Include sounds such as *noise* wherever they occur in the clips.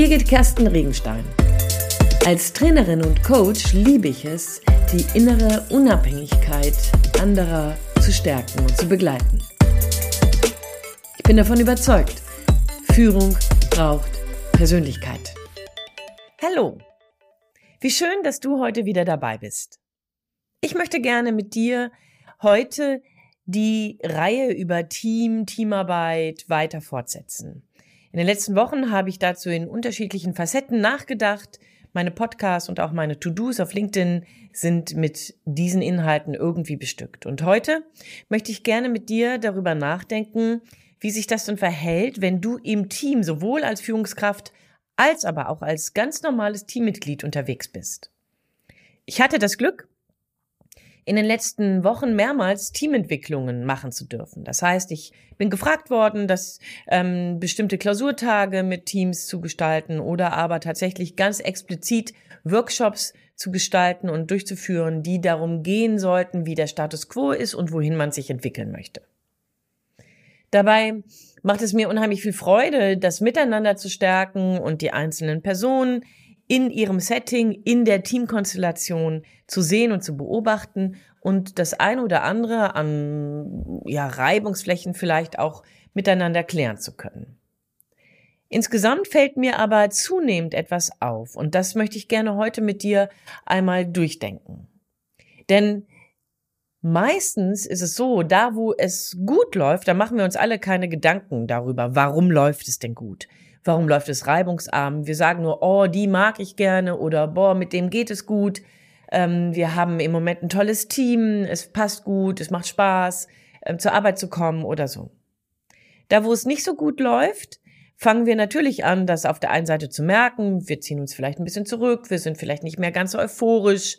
Birgit Kersten Regenstein. Als Trainerin und Coach liebe ich es, die innere Unabhängigkeit anderer zu stärken und zu begleiten. Ich bin davon überzeugt, Führung braucht Persönlichkeit. Hallo, wie schön, dass du heute wieder dabei bist. Ich möchte gerne mit dir heute die Reihe über Team, Teamarbeit weiter fortsetzen. In den letzten Wochen habe ich dazu in unterschiedlichen Facetten nachgedacht. Meine Podcasts und auch meine To-Dos auf LinkedIn sind mit diesen Inhalten irgendwie bestückt. Und heute möchte ich gerne mit dir darüber nachdenken, wie sich das dann verhält, wenn du im Team sowohl als Führungskraft als aber auch als ganz normales Teammitglied unterwegs bist. Ich hatte das Glück, in den letzten Wochen mehrmals Teamentwicklungen machen zu dürfen. Das heißt, ich bin gefragt worden, dass ähm, bestimmte Klausurtage mit Teams zu gestalten oder aber tatsächlich ganz explizit Workshops zu gestalten und durchzuführen, die darum gehen sollten, wie der Status quo ist und wohin man sich entwickeln möchte. Dabei macht es mir unheimlich viel Freude, das Miteinander zu stärken und die einzelnen Personen in ihrem Setting, in der Teamkonstellation zu sehen und zu beobachten und das eine oder andere an ja, Reibungsflächen vielleicht auch miteinander klären zu können. Insgesamt fällt mir aber zunehmend etwas auf und das möchte ich gerne heute mit dir einmal durchdenken. Denn meistens ist es so, da wo es gut läuft, da machen wir uns alle keine Gedanken darüber, warum läuft es denn gut. Warum läuft es reibungsarm? Wir sagen nur, oh, die mag ich gerne oder boah, mit dem geht es gut. Ähm, wir haben im Moment ein tolles Team, es passt gut, es macht Spaß, ähm, zur Arbeit zu kommen oder so. Da, wo es nicht so gut läuft, fangen wir natürlich an, das auf der einen Seite zu merken. Wir ziehen uns vielleicht ein bisschen zurück, wir sind vielleicht nicht mehr ganz so euphorisch.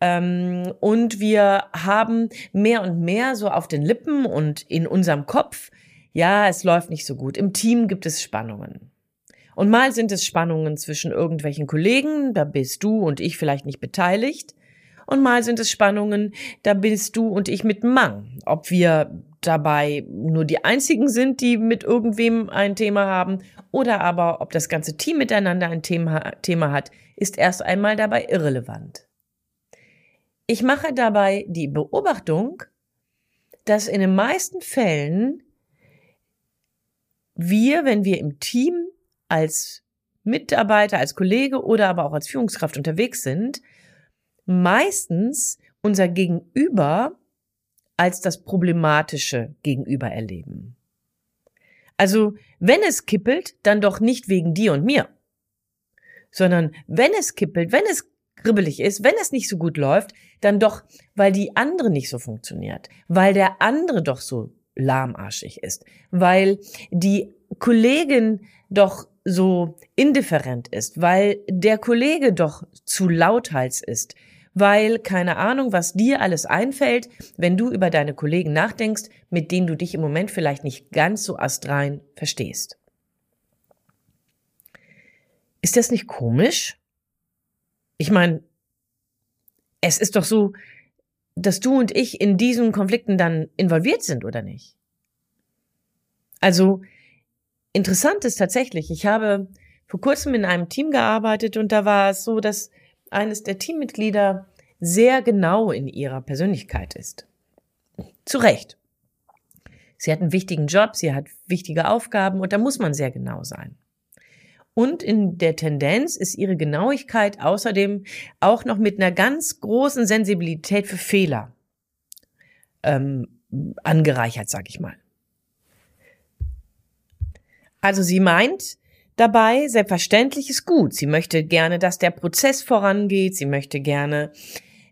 Ähm, und wir haben mehr und mehr so auf den Lippen und in unserem Kopf, ja, es läuft nicht so gut. Im Team gibt es Spannungen. Und mal sind es Spannungen zwischen irgendwelchen Kollegen, da bist du und ich vielleicht nicht beteiligt. Und mal sind es Spannungen, da bist du und ich mit Mang. Ob wir dabei nur die einzigen sind, die mit irgendwem ein Thema haben, oder aber ob das ganze Team miteinander ein Thema, Thema hat, ist erst einmal dabei irrelevant. Ich mache dabei die Beobachtung, dass in den meisten Fällen wir, wenn wir im Team als Mitarbeiter, als Kollege oder aber auch als Führungskraft unterwegs sind, meistens unser Gegenüber als das problematische Gegenüber erleben. Also, wenn es kippelt, dann doch nicht wegen dir und mir, sondern wenn es kippelt, wenn es kribbelig ist, wenn es nicht so gut läuft, dann doch, weil die andere nicht so funktioniert, weil der andere doch so lahmarschig ist, weil die Kollegin doch so indifferent ist, weil der Kollege doch zu lauthals ist, weil keine Ahnung, was dir alles einfällt, wenn du über deine Kollegen nachdenkst, mit denen du dich im Moment vielleicht nicht ganz so astrein verstehst. Ist das nicht komisch? Ich meine, es ist doch so, dass du und ich in diesen Konflikten dann involviert sind, oder nicht? Also, Interessant ist tatsächlich, ich habe vor kurzem in einem Team gearbeitet und da war es so, dass eines der Teammitglieder sehr genau in ihrer Persönlichkeit ist. Zu Recht. Sie hat einen wichtigen Job, sie hat wichtige Aufgaben und da muss man sehr genau sein. Und in der Tendenz ist ihre Genauigkeit außerdem auch noch mit einer ganz großen Sensibilität für Fehler ähm, angereichert, sag ich mal. Also sie meint dabei, selbstverständlich ist gut. Sie möchte gerne, dass der Prozess vorangeht. Sie möchte gerne,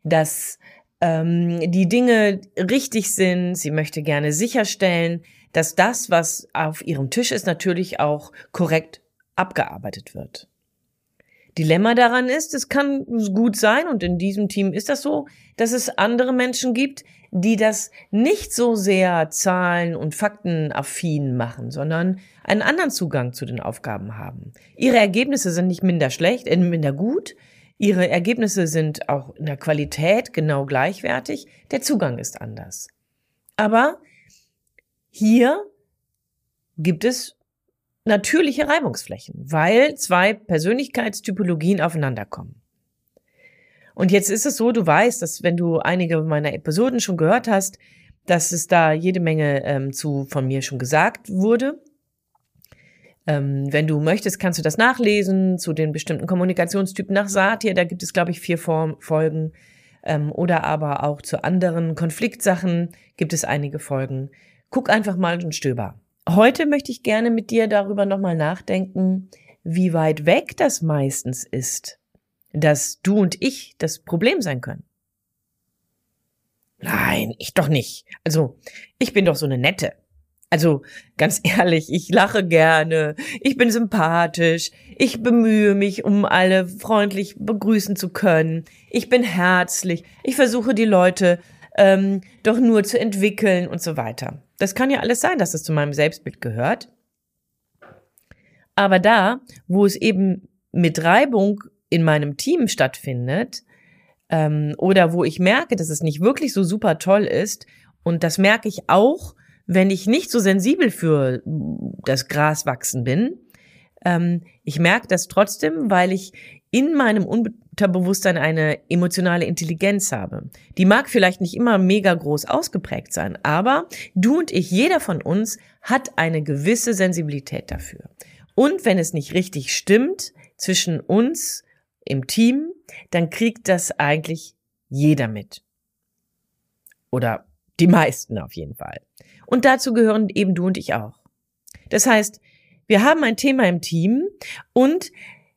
dass ähm, die Dinge richtig sind. Sie möchte gerne sicherstellen, dass das, was auf ihrem Tisch ist, natürlich auch korrekt abgearbeitet wird. Dilemma daran ist, es kann gut sein, und in diesem Team ist das so, dass es andere Menschen gibt, die das nicht so sehr zahlen- und faktenaffin machen, sondern einen anderen Zugang zu den Aufgaben haben. Ihre Ergebnisse sind nicht minder schlecht, äh, minder gut. Ihre Ergebnisse sind auch in der Qualität genau gleichwertig. Der Zugang ist anders. Aber hier gibt es natürliche Reibungsflächen, weil zwei Persönlichkeitstypologien aufeinander kommen. Und jetzt ist es so, du weißt, dass wenn du einige meiner Episoden schon gehört hast, dass es da jede Menge ähm, zu von mir schon gesagt wurde. Ähm, wenn du möchtest, kannst du das nachlesen zu den bestimmten Kommunikationstypen nach Satir. Da gibt es, glaube ich, vier Form Folgen. Ähm, oder aber auch zu anderen Konfliktsachen gibt es einige Folgen. Guck einfach mal und stöber. Heute möchte ich gerne mit dir darüber nochmal nachdenken, wie weit weg das meistens ist, dass du und ich das Problem sein können. Nein, ich doch nicht. Also, ich bin doch so eine nette. Also, ganz *laughs* ehrlich, ich lache gerne, ich bin sympathisch, ich bemühe mich, um alle freundlich begrüßen zu können, ich bin herzlich, ich versuche die Leute ähm, doch nur zu entwickeln und so weiter. Das kann ja alles sein, dass es zu meinem Selbstbild gehört. Aber da, wo es eben mit Reibung in meinem Team stattfindet, ähm, oder wo ich merke, dass es nicht wirklich so super toll ist, und das merke ich auch, wenn ich nicht so sensibel für das Gras wachsen bin, ähm, ich merke das trotzdem, weil ich in meinem Unterbewusstsein eine emotionale Intelligenz habe. Die mag vielleicht nicht immer mega groß ausgeprägt sein, aber du und ich, jeder von uns hat eine gewisse Sensibilität dafür. Und wenn es nicht richtig stimmt zwischen uns im Team, dann kriegt das eigentlich jeder mit. Oder die meisten auf jeden Fall. Und dazu gehören eben du und ich auch. Das heißt, wir haben ein Thema im Team und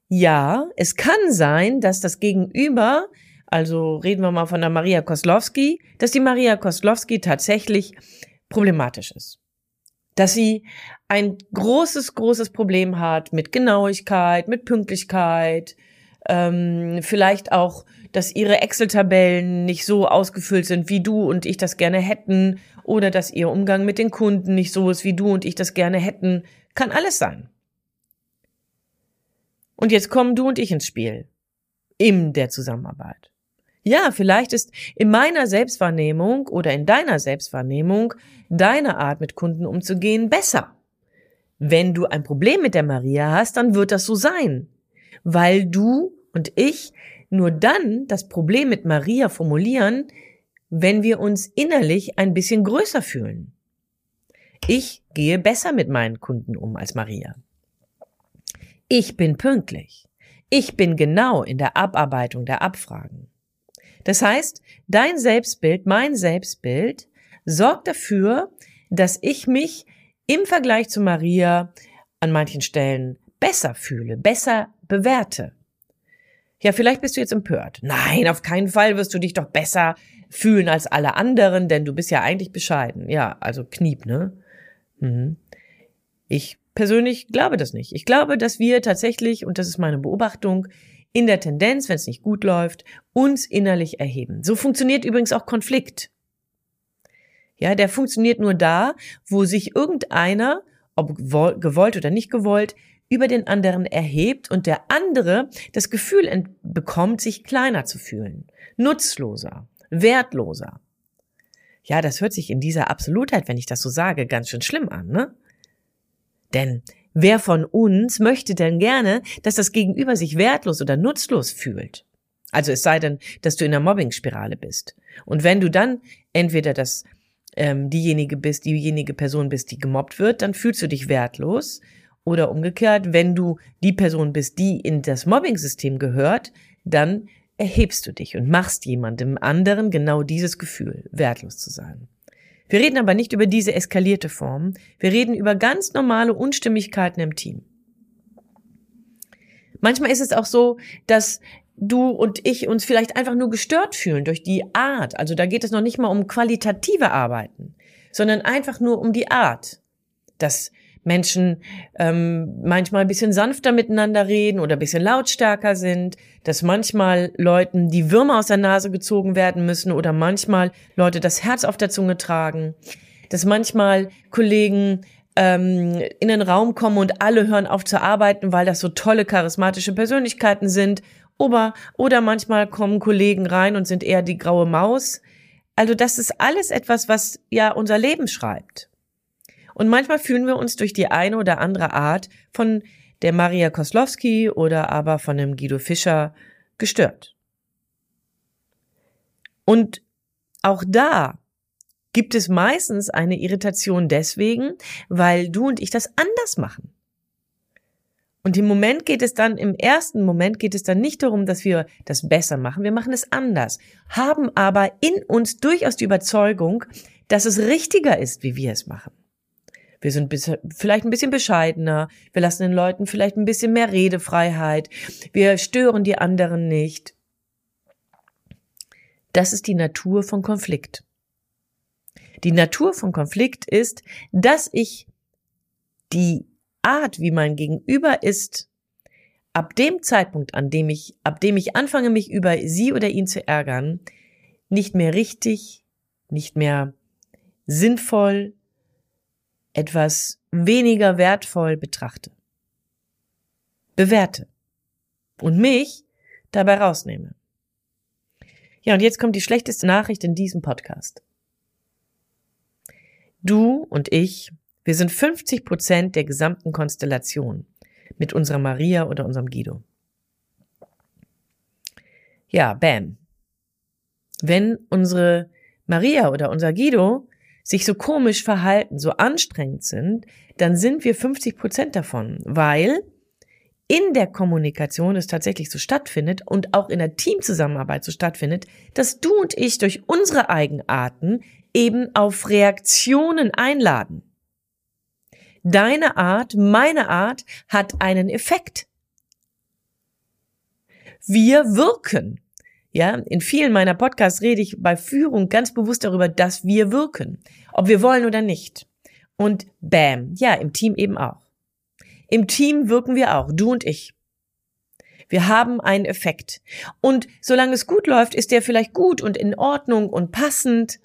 ja, es kann sein, dass das Gegenüber, also reden wir mal von der Maria Koslowski, dass die Maria Koslowski tatsächlich problematisch ist. Dass sie ein großes, großes Problem hat mit Genauigkeit, mit Pünktlichkeit, ähm, vielleicht auch, dass ihre Excel-Tabellen nicht so ausgefüllt sind, wie du und ich das gerne hätten, oder dass ihr Umgang mit den Kunden nicht so ist, wie du und ich das gerne hätten. Kann alles sein. Und jetzt kommen du und ich ins Spiel. In der Zusammenarbeit. Ja, vielleicht ist in meiner Selbstwahrnehmung oder in deiner Selbstwahrnehmung deine Art mit Kunden umzugehen besser. Wenn du ein Problem mit der Maria hast, dann wird das so sein, weil du und ich nur dann das Problem mit Maria formulieren, wenn wir uns innerlich ein bisschen größer fühlen. Ich gehe besser mit meinen Kunden um als Maria. Ich bin pünktlich. Ich bin genau in der Abarbeitung der Abfragen. Das heißt, dein Selbstbild, mein Selbstbild sorgt dafür, dass ich mich im Vergleich zu Maria an manchen Stellen besser fühle, besser bewerte. Ja, vielleicht bist du jetzt empört. Nein, auf keinen Fall wirst du dich doch besser fühlen als alle anderen, denn du bist ja eigentlich bescheiden. Ja, also Kniep, ne? Mhm. Ich persönlich glaube das nicht. Ich glaube, dass wir tatsächlich, und das ist meine Beobachtung, in der Tendenz, wenn es nicht gut läuft, uns innerlich erheben. So funktioniert übrigens auch Konflikt. Ja, der funktioniert nur da, wo sich irgendeiner, ob gewollt oder nicht gewollt, über den anderen erhebt und der andere das Gefühl bekommt, sich kleiner zu fühlen, nutzloser, wertloser. Ja, das hört sich in dieser Absolutheit, wenn ich das so sage, ganz schön schlimm an, ne? Denn wer von uns möchte denn gerne, dass das Gegenüber sich wertlos oder nutzlos fühlt? Also es sei denn, dass du in der Mobbing-Spirale bist. Und wenn du dann entweder das ähm, diejenige bist, diejenige Person bist, die gemobbt wird, dann fühlst du dich wertlos. Oder umgekehrt, wenn du die Person bist, die in das Mobbing-System gehört, dann erhebst du dich und machst jemandem anderen genau dieses Gefühl, wertlos zu sein. Wir reden aber nicht über diese eskalierte Form. Wir reden über ganz normale Unstimmigkeiten im Team. Manchmal ist es auch so, dass du und ich uns vielleicht einfach nur gestört fühlen durch die Art. Also da geht es noch nicht mal um qualitative Arbeiten, sondern einfach nur um die Art. Dass Menschen ähm, manchmal ein bisschen sanfter miteinander reden oder ein bisschen lautstärker sind, dass manchmal Leuten die Würmer aus der Nase gezogen werden müssen oder manchmal Leute das Herz auf der Zunge tragen, dass manchmal Kollegen ähm, in den Raum kommen und alle hören auf zu arbeiten, weil das so tolle charismatische Persönlichkeiten sind, oder, oder manchmal kommen Kollegen rein und sind eher die graue Maus. Also das ist alles etwas, was ja unser Leben schreibt. Und manchmal fühlen wir uns durch die eine oder andere Art von der Maria Koslowski oder aber von dem Guido Fischer gestört. Und auch da gibt es meistens eine Irritation deswegen, weil du und ich das anders machen. Und im Moment geht es dann, im ersten Moment geht es dann nicht darum, dass wir das besser machen. Wir machen es anders, haben aber in uns durchaus die Überzeugung, dass es richtiger ist, wie wir es machen. Wir sind vielleicht ein bisschen bescheidener. Wir lassen den Leuten vielleicht ein bisschen mehr Redefreiheit. Wir stören die anderen nicht. Das ist die Natur von Konflikt. Die Natur von Konflikt ist, dass ich die Art, wie mein Gegenüber ist, ab dem Zeitpunkt, an dem ich, ab dem ich anfange, mich über sie oder ihn zu ärgern, nicht mehr richtig, nicht mehr sinnvoll, etwas weniger wertvoll betrachte, bewerte und mich dabei rausnehme. Ja, und jetzt kommt die schlechteste Nachricht in diesem Podcast. Du und ich wir sind 50 Prozent der gesamten Konstellation mit unserer Maria oder unserem Guido. Ja, bam. Wenn unsere Maria oder unser Guido sich so komisch verhalten, so anstrengend sind, dann sind wir 50 Prozent davon, weil in der Kommunikation es tatsächlich so stattfindet und auch in der Teamzusammenarbeit so stattfindet, dass du und ich durch unsere Eigenarten eben auf Reaktionen einladen. Deine Art, meine Art hat einen Effekt. Wir wirken. Ja, in vielen meiner Podcasts rede ich bei Führung ganz bewusst darüber, dass wir wirken. Ob wir wollen oder nicht. Und bam, ja, im Team eben auch. Im Team wirken wir auch, du und ich. Wir haben einen Effekt. Und solange es gut läuft, ist der vielleicht gut und in Ordnung und passend.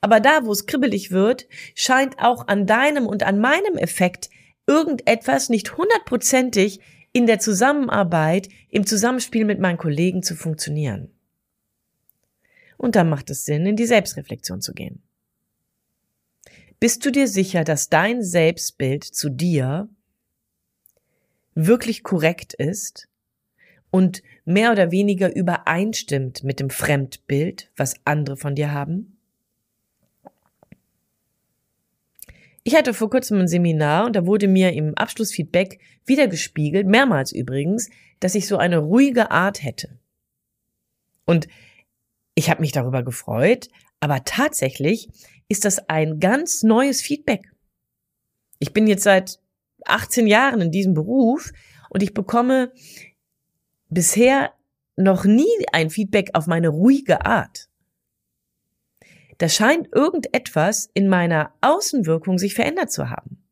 Aber da, wo es kribbelig wird, scheint auch an deinem und an meinem Effekt irgendetwas nicht hundertprozentig in der Zusammenarbeit, im Zusammenspiel mit meinen Kollegen zu funktionieren. Und da macht es Sinn, in die Selbstreflexion zu gehen. Bist du dir sicher, dass dein Selbstbild zu dir wirklich korrekt ist und mehr oder weniger übereinstimmt mit dem Fremdbild, was andere von dir haben? Ich hatte vor kurzem ein Seminar und da wurde mir im Abschlussfeedback wiedergespiegelt, mehrmals übrigens, dass ich so eine ruhige Art hätte. Und ich habe mich darüber gefreut, aber tatsächlich ist das ein ganz neues Feedback. Ich bin jetzt seit 18 Jahren in diesem Beruf und ich bekomme bisher noch nie ein Feedback auf meine ruhige Art da scheint irgendetwas in meiner Außenwirkung sich verändert zu haben,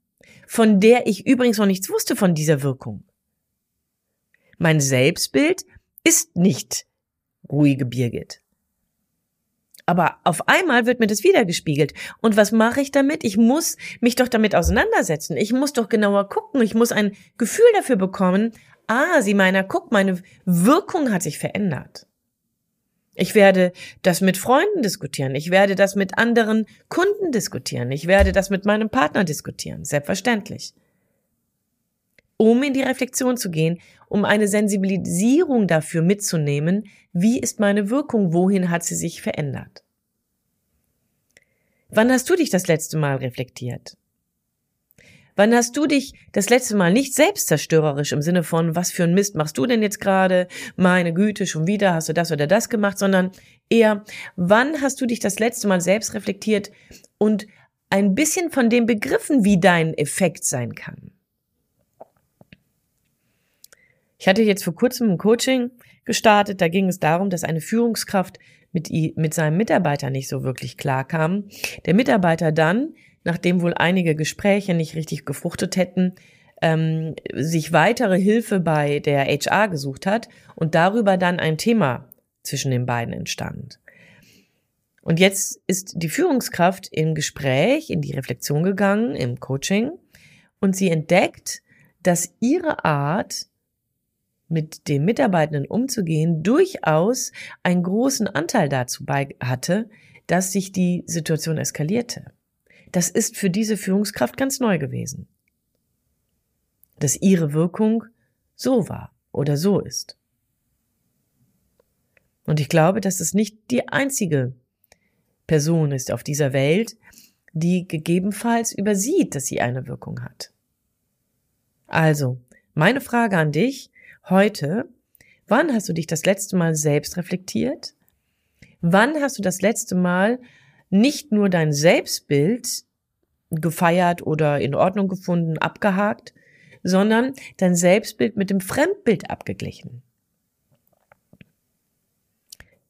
von der ich übrigens noch nichts wusste von dieser Wirkung. Mein Selbstbild ist nicht ruhige Birgit. Aber auf einmal wird mir das wiedergespiegelt. Und was mache ich damit? Ich muss mich doch damit auseinandersetzen. Ich muss doch genauer gucken. Ich muss ein Gefühl dafür bekommen. Ah, sie meiner, guck, meine Wirkung hat sich verändert. Ich werde das mit Freunden diskutieren. Ich werde das mit anderen Kunden diskutieren. Ich werde das mit meinem Partner diskutieren. Selbstverständlich. Um in die Reflexion zu gehen, um eine Sensibilisierung dafür mitzunehmen, wie ist meine Wirkung, wohin hat sie sich verändert. Wann hast du dich das letzte Mal reflektiert? Wann hast du dich das letzte Mal nicht selbstzerstörerisch im Sinne von, was für ein Mist machst du denn jetzt gerade? Meine Güte, schon wieder hast du das oder das gemacht, sondern eher, wann hast du dich das letzte Mal selbst reflektiert und ein bisschen von dem begriffen, wie dein Effekt sein kann? Ich hatte jetzt vor kurzem ein Coaching gestartet, da ging es darum, dass eine Führungskraft mit, mit seinem Mitarbeiter nicht so wirklich klar kam. Der Mitarbeiter dann nachdem wohl einige Gespräche nicht richtig gefruchtet hätten, ähm, sich weitere Hilfe bei der HR gesucht hat und darüber dann ein Thema zwischen den beiden entstand. Und jetzt ist die Führungskraft im Gespräch, in die Reflexion gegangen, im Coaching, und sie entdeckt, dass ihre Art, mit den Mitarbeitenden umzugehen, durchaus einen großen Anteil dazu bei hatte, dass sich die Situation eskalierte das ist für diese Führungskraft ganz neu gewesen. Dass ihre Wirkung so war oder so ist. Und ich glaube, dass es nicht die einzige Person ist auf dieser Welt, die gegebenenfalls übersieht, dass sie eine Wirkung hat. Also, meine Frage an dich heute, wann hast du dich das letzte Mal selbst reflektiert? Wann hast du das letzte Mal nicht nur dein Selbstbild gefeiert oder in Ordnung gefunden, abgehakt, sondern dein Selbstbild mit dem Fremdbild abgeglichen?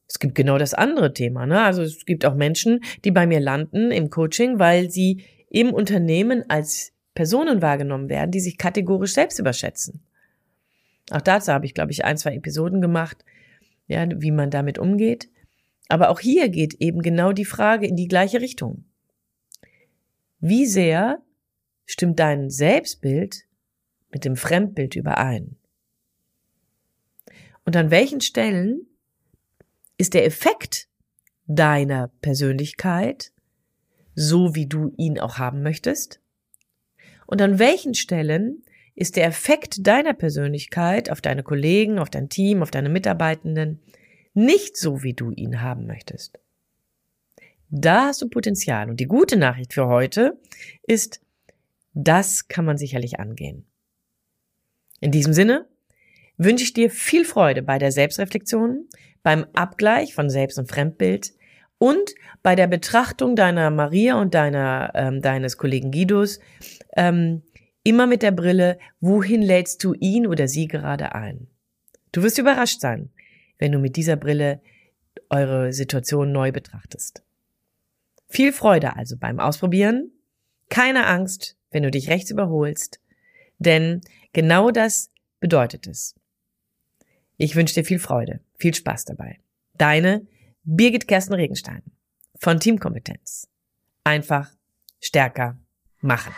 Es gibt genau das andere Thema. Ne? Also es gibt auch Menschen, die bei mir landen im Coaching, weil sie im Unternehmen als Personen wahrgenommen werden, die sich kategorisch selbst überschätzen. Auch dazu habe ich, glaube ich, ein, zwei Episoden gemacht, ja, wie man damit umgeht. Aber auch hier geht eben genau die Frage in die gleiche Richtung. Wie sehr stimmt dein Selbstbild mit dem Fremdbild überein? Und an welchen Stellen ist der Effekt deiner Persönlichkeit so, wie du ihn auch haben möchtest? Und an welchen Stellen ist der Effekt deiner Persönlichkeit auf deine Kollegen, auf dein Team, auf deine Mitarbeitenden nicht so, wie du ihn haben möchtest? Da hast du Potenzial. Und die gute Nachricht für heute ist, das kann man sicherlich angehen. In diesem Sinne wünsche ich dir viel Freude bei der Selbstreflexion, beim Abgleich von Selbst- und Fremdbild und bei der Betrachtung deiner Maria und deiner, ähm, deines Kollegen Guidos ähm, immer mit der Brille, wohin lädst du ihn oder sie gerade ein? Du wirst überrascht sein, wenn du mit dieser Brille eure Situation neu betrachtest. Viel Freude also beim Ausprobieren. Keine Angst, wenn du dich rechts überholst, denn genau das bedeutet es. Ich wünsche dir viel Freude, viel Spaß dabei. Deine Birgit Kersten Regenstein von Teamkompetenz. Einfach stärker machen.